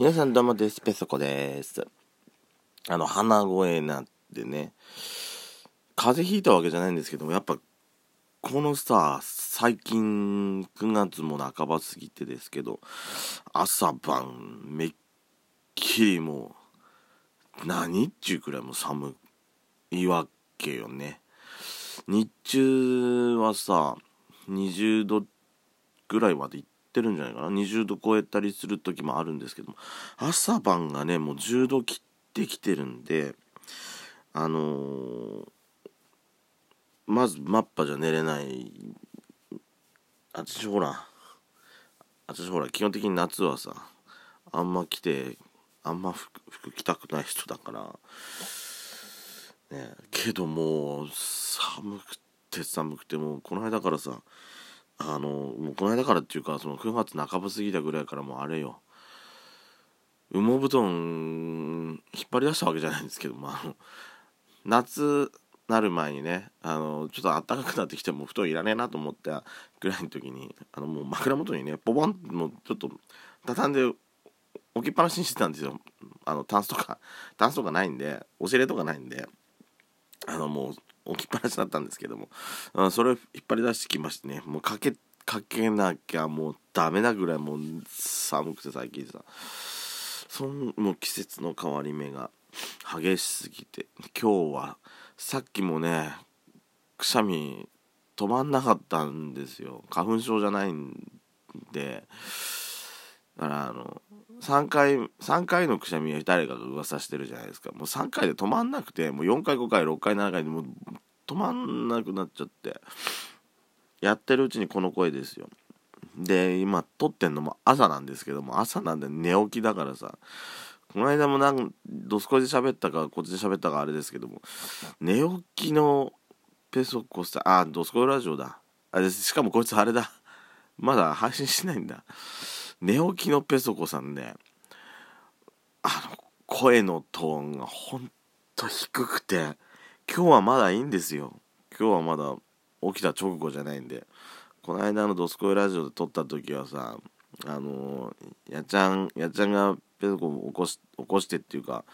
皆さんどうもです。ペソコです。あの、鼻声なんでね、風邪ひいたわけじゃないんですけども、やっぱ、このさ、最近9月も半ば過ぎてですけど、朝晩めっきりもう、何っちゅうくらいも寒いわけよね。日中はさ、20度ぐらいまで行ってってるんじゃないかな。20度超えたりする時もあるんですけども。朝晩がねもう10度切ってきてるんであのー、まずマッパじゃ寝れない。私ほら私ほら基本的に夏はさあんま着てあんま服服着たくない人だからねけどもう寒くて寒くてもうこの間からさあのもうこの間からっていうかその9月半ば過ぎたぐらいからもうあれよ。羽毛布団引っ張り出したわけじゃないんですけどまあ夏なる前にねあのちょっと暖かくなってきても布団いらねえなと思ったぐらいの時にあのもう枕元にねポボンもうちょっと畳んで置きっぱなしにしてたんですよ。あのタンスとかタンスとかないんでお尻とかないんであのもう置きっぱなしだったんですけども、うん、それを引っ張り出してきましてね。もうかけかけなきゃもうダメなぐらいもう寒くて最近さ。そんもう季節の変わり目が激しすぎて。今日はさっきもねくしゃみ止まんなかったんですよ。花粉症じゃないんで。だからあの3回3回のくしゃみは誰かが噂してるじゃないですか。もう3回で止まんなくてもう4回5回6回7回でもう止まんなくなっちゃって。やってるうちにこの声ですよ。で今撮ってんのも朝なんですけども朝なんで寝起きだからさ。この間もなんどすこいで喋ったかこっちで喋ったかあれですけども寝起きのペソコさあどすこいラジオだ。あしかもこいつあれだ。まだ配信しないんだ。寝起きのペソコさんねあの声のトーンがほんと低くて今日はまだいいんですよ。今日はまだ起きた直後じゃないんで。この間の「ドスコイラジオ」で撮った時はさあのやっちゃんやっちゃんがペソコを起こし起こしてっていうか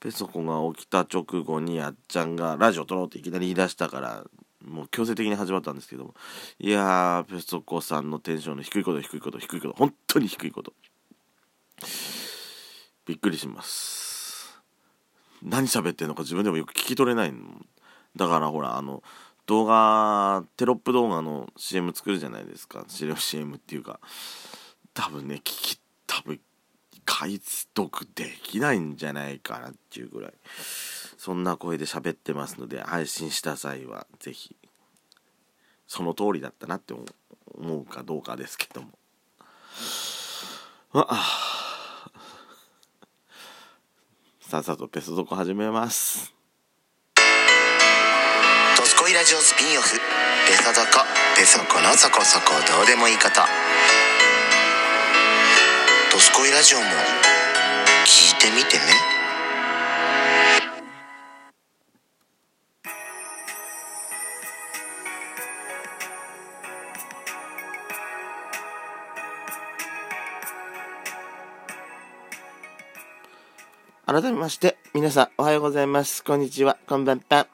ペソコが起きた直後にやっちゃんがラジオ撮ろうっていきなり言い出したからもう強制的に始まったんですけども。いやーペソコさんのテンションの低いこと低いこと低いこと。本当に低いこと。びっくりします。何喋ってんのか自分でもよく聞き取れないのだからほらあの動画テロップ動画の CM 作るじゃないですか。CM っていうか。多分ね聞き多分解読できないんじゃないかなっていうぐらい。そんな声で喋ってますので配信した際は是非その通りだったなって思うかどうかですけども。あさっさとペソドコ始めます「ドスコイラジオスピンオフ。ペソドコペソコのそこそこどうでもいいこと」「ドスコイラジオも聞いてみてね」改めまして、皆さんおはようございます。こんにちは、こんばんぱん。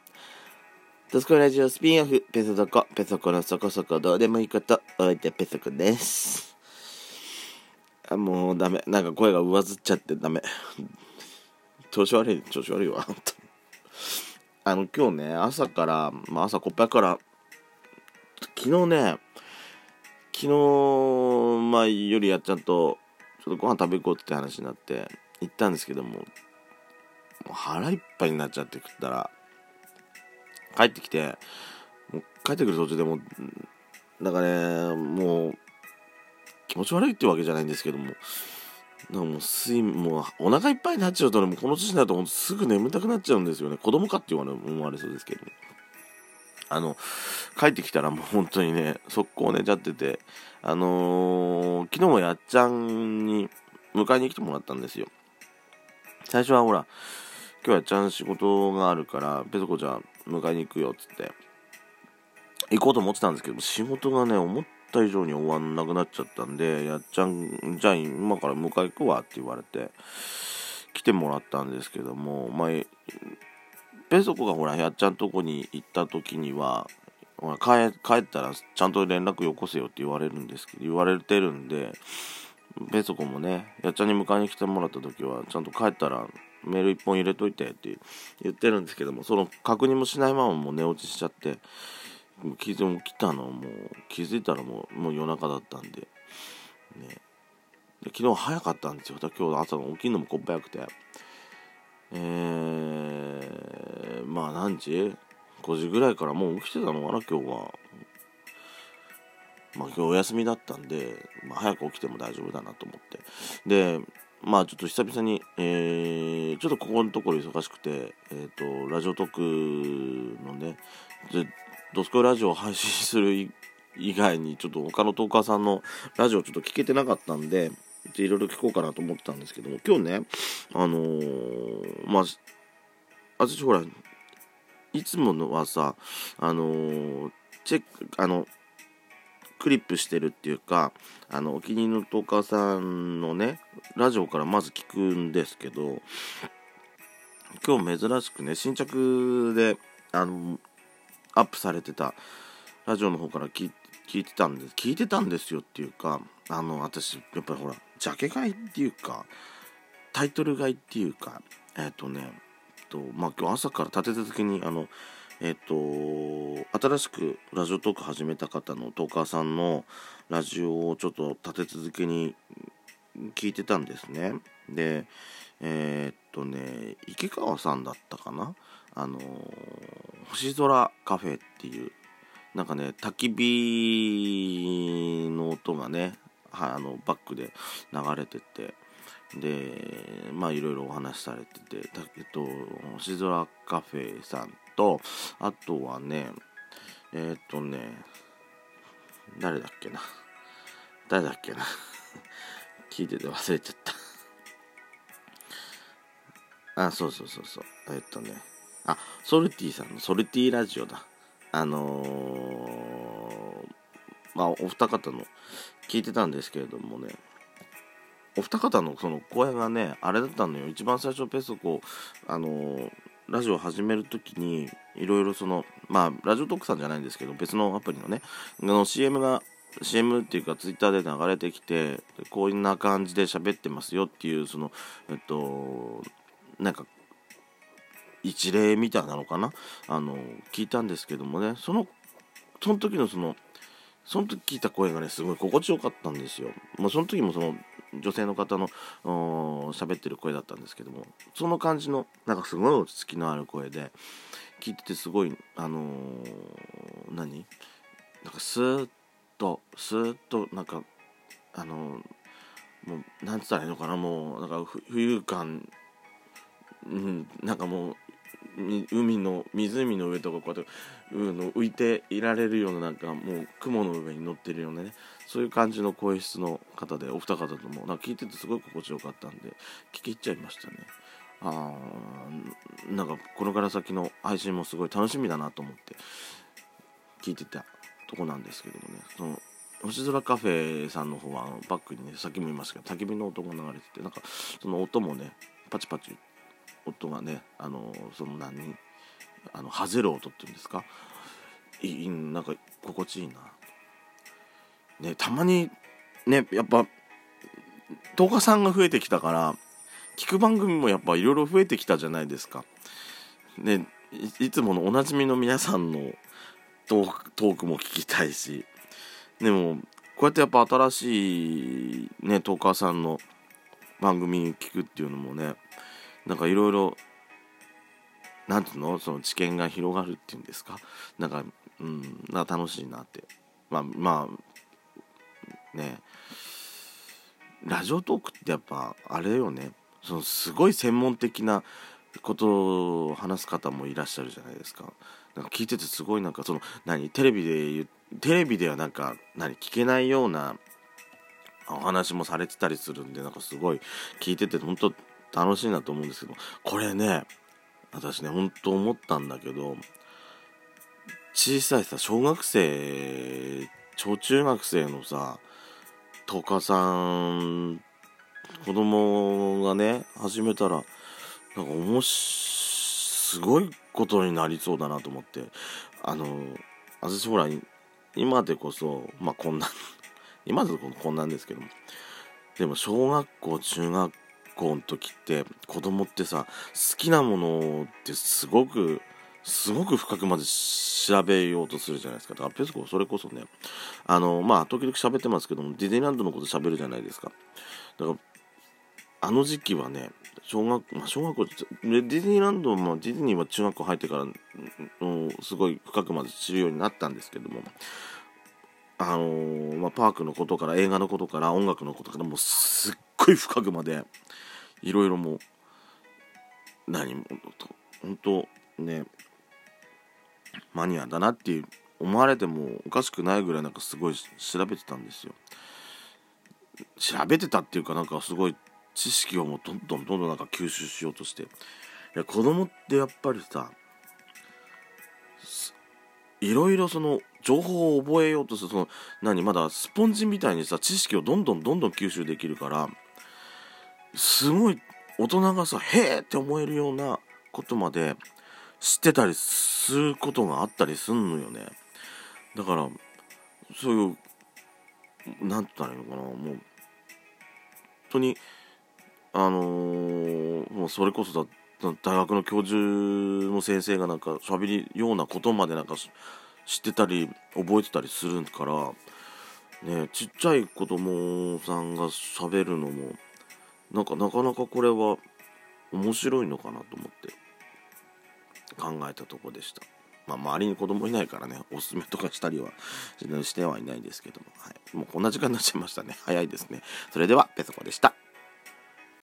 ドスコラジオスピンオフ、ペソドコ、ペソコのそこそこどうでもいいこと、お相手ペソコです。あ、もうダメ。なんか声が上ずっちゃってダメ。調子悪い、調子悪いわ、あの、今日ね、朝から、まあ朝こっぱから、昨日ね、昨日、まあ夜やっちゃんと、ちょっとご飯食べ行こうって話になって、行ったんですけども、もう腹いっぱいになっちゃって食ったら帰ってきてもう帰ってくる途中でもなんかねもう気持ち悪いってわけじゃないんですけどもなんかもう睡もうお腹いっぱいになっちゃうとねもうこの年になるとほんとすぐ眠たくなっちゃうんですよね。子供かって言われ思われそうですけどあの帰ってきたらもう本当にね速攻寝ちゃっててあのー、昨日もやっちゃんに迎えに来てもらったんですよ。最初はほら今日はちゃん仕事があるからペソコちゃん迎えに行くよっつって。行こうと思ってたんですけど仕事がね思った以上に終わんなくなっちゃったんでやっちゃんじゃあ今から迎え行くわって言われて来てもらったんですけどもまあペソコがほらやっちゃんとこに行った時には帰帰ったらちゃんと連絡よこせよって言われるんですけど言われてるんでペソコもねやっちゃんに迎えに来てもらった時はちゃんと帰ったらメール1本入れといてって言ってるんですけどもその確認もしないままもう寝落ちしちゃって気づ起きたのもう気づいたらもうもう夜中だったんでね。で昨日早かったんですよ。今日朝起きるのもこっぱよくて。えー、まあ何時 ?5 時ぐらいからもう起きてたのかな今日は。まあ今日お休みだったんで、まあ、早く起きても大丈夫だなと思って。でまあちょっと久々に、えー、ちょっとここのところ忙しくて、えっ、ー、と、ラジオトークのね、ドスコイラジオを配信する以外に、ちょっと他のトーカーさんのラジオちょっと聞けてなかったんで、いろいろ聞こうかなと思ってたんですけども、今日ね、あのー、まあ、私ほら、いつものはさ、あのー、チェック、あの、クリップしてるっていうか、あの、お気に入りのトーカーさんのね、ラジオからまず聞くんですけど、今日珍しくね、新着で、あの、アップされてたラジオの方から聞いてたんです、聞いてたんですよっていうか、あの、私、やっぱりほら、ジャケ買いっていうか、タイトル買いっていうか、えっ、ー、とね、えっとまあ、今日朝から立て続けに、あの、えっ、と、新しくラジオトーク始めた方のトーカーさんのラジオをちょっと立て続けに聞いてたんですね。で、えー、っとね、池川さんだったかな？あの星空カフェっていう、なんかね、焚き火の音がね、はあのバックで流れてて、で、まあいろいろお話しされてて、えっと、星空カフェさんと、あとはね、えっとね、誰だっけな。誰だっけな。聞いてて忘れちゃった。あ、そうそうそうそう。えっとね。あ、ソルティさんのソルティラジオだ。あのー、まあ、お二方の聞いてたんですけれどもね、お二方のその声がね、あれだったのよ。一番最初ペソコ、あのー、ラジオを始めるときに、いろいろその、まあ、ラジオトークさんじゃないんですけど、別のアプリのね、あの CM が CM っていうかツイッターで流れてきてこんな感じで喋ってますよっていうそのえっとなんか一例みたいなのかな？あの聞いたんですけどもねそのその時のそのその時聞いた声がねすごい心地よかったんですよ。もうその時もその女性の方の喋ってる声だったんですけどもその感じのなんかすごい落ち着きのある声で聞いててすごいあのー、何？なんかスーッとスーッとなんかあのもうなんつったらいいのかなもうなんか浮遊感うんなんかもう海の湖の上とかこうやって浮いていられるようななんかもう雲の上に乗ってるようなねそういう感じの声質の方でお二方とも。なんか聞いててすごい心地よかったんで聞き入っちゃいましたね。あーなんかこれから先の配信もすごい楽しみだなと思って聞いてたとこなんですけどもね。その星空カフェさんの方はあのバックにねさっきも言いましたけど焚き火の音が流れててなんかその音もねパチパチ音がねあのその何？あのはぜる音っていうんですか？いいなんか心地いいな。ねたまにねやっぱ10日さんが増えてきたから聞く番組もやっぱいろいろ増えてきたじゃないですか。ねいつものおなじみの皆さんのトークも聞きたいし。でもこうやってやっぱ新しいねトーカーさんの番組聞くっていうのもねなんかいろいろなんていうの？その知見が広がるっていうんですか？なんかうんな楽しいなって。まあまあね。ラジオトークってやっぱあれよね。そのすごい専門的なことを話す方もいらっしゃるじゃないですか。なんか聞いててすごいなんかその何？テレビでテレビではなんか何？聞けないようなお話もされてたりするんでなんかすごい聞いてて本当楽しいなと思うんですけどこれね私ね本当思ったんだけど小さいさ小学生小中学生のさとかさん子供がね始めたらなんかおもしすごいことになりそうだなと思ってあの私ほら今でこそまあこんな今でここんなんですけどもでも小学校中学校の時って子供ってさ好きなものってすごくすごく深くまで調べようとするじゃないですか。だからペスコそれこそね、あの、まあ、時々喋ってますけども、ディズニーランドのこと喋るじゃないですか。だから、あの時期はね、小学、まあ、小学校、ディズニーランドも、ディズニーは中学校入ってから、うん、すごい深くまで知るようになったんですけども、あのー、まあ、パークのことから映画のことから音楽のことからもうすっごい深くまでいろいろもう何も本当ねマニアだなっていう思われてもおかしくないぐらいなんかすごい調べてたんですよ。調べてたっていうかなんかすごい知識をもうどんどんどんどんなんか吸収しようとして。いや子供ってやっぱりさいろいろその情報を覚えようとするその何まだスポンジみたいにさ知識をどんどんどんどん吸収できるからすごい大人がさへえって思えるようなことまで知ってたりすることがあったりすんのよね。だからそういう何て言ったらいいのかな。もう本当にあのー、もうそれこそだ大学の教授の先生がなんか喋るようなことまでなんか知ってたり覚えてたりするからねちっちゃい子供さんが喋るのもなんかなかなかこれは面白いのかなと思って考えたとこでした。まあ、周りに子供いないからね、おすすめとかしたりはしてはいないんですけども、はい。もうこんな時間になっちゃいましたね。早いですね。それでは、ペソコでした。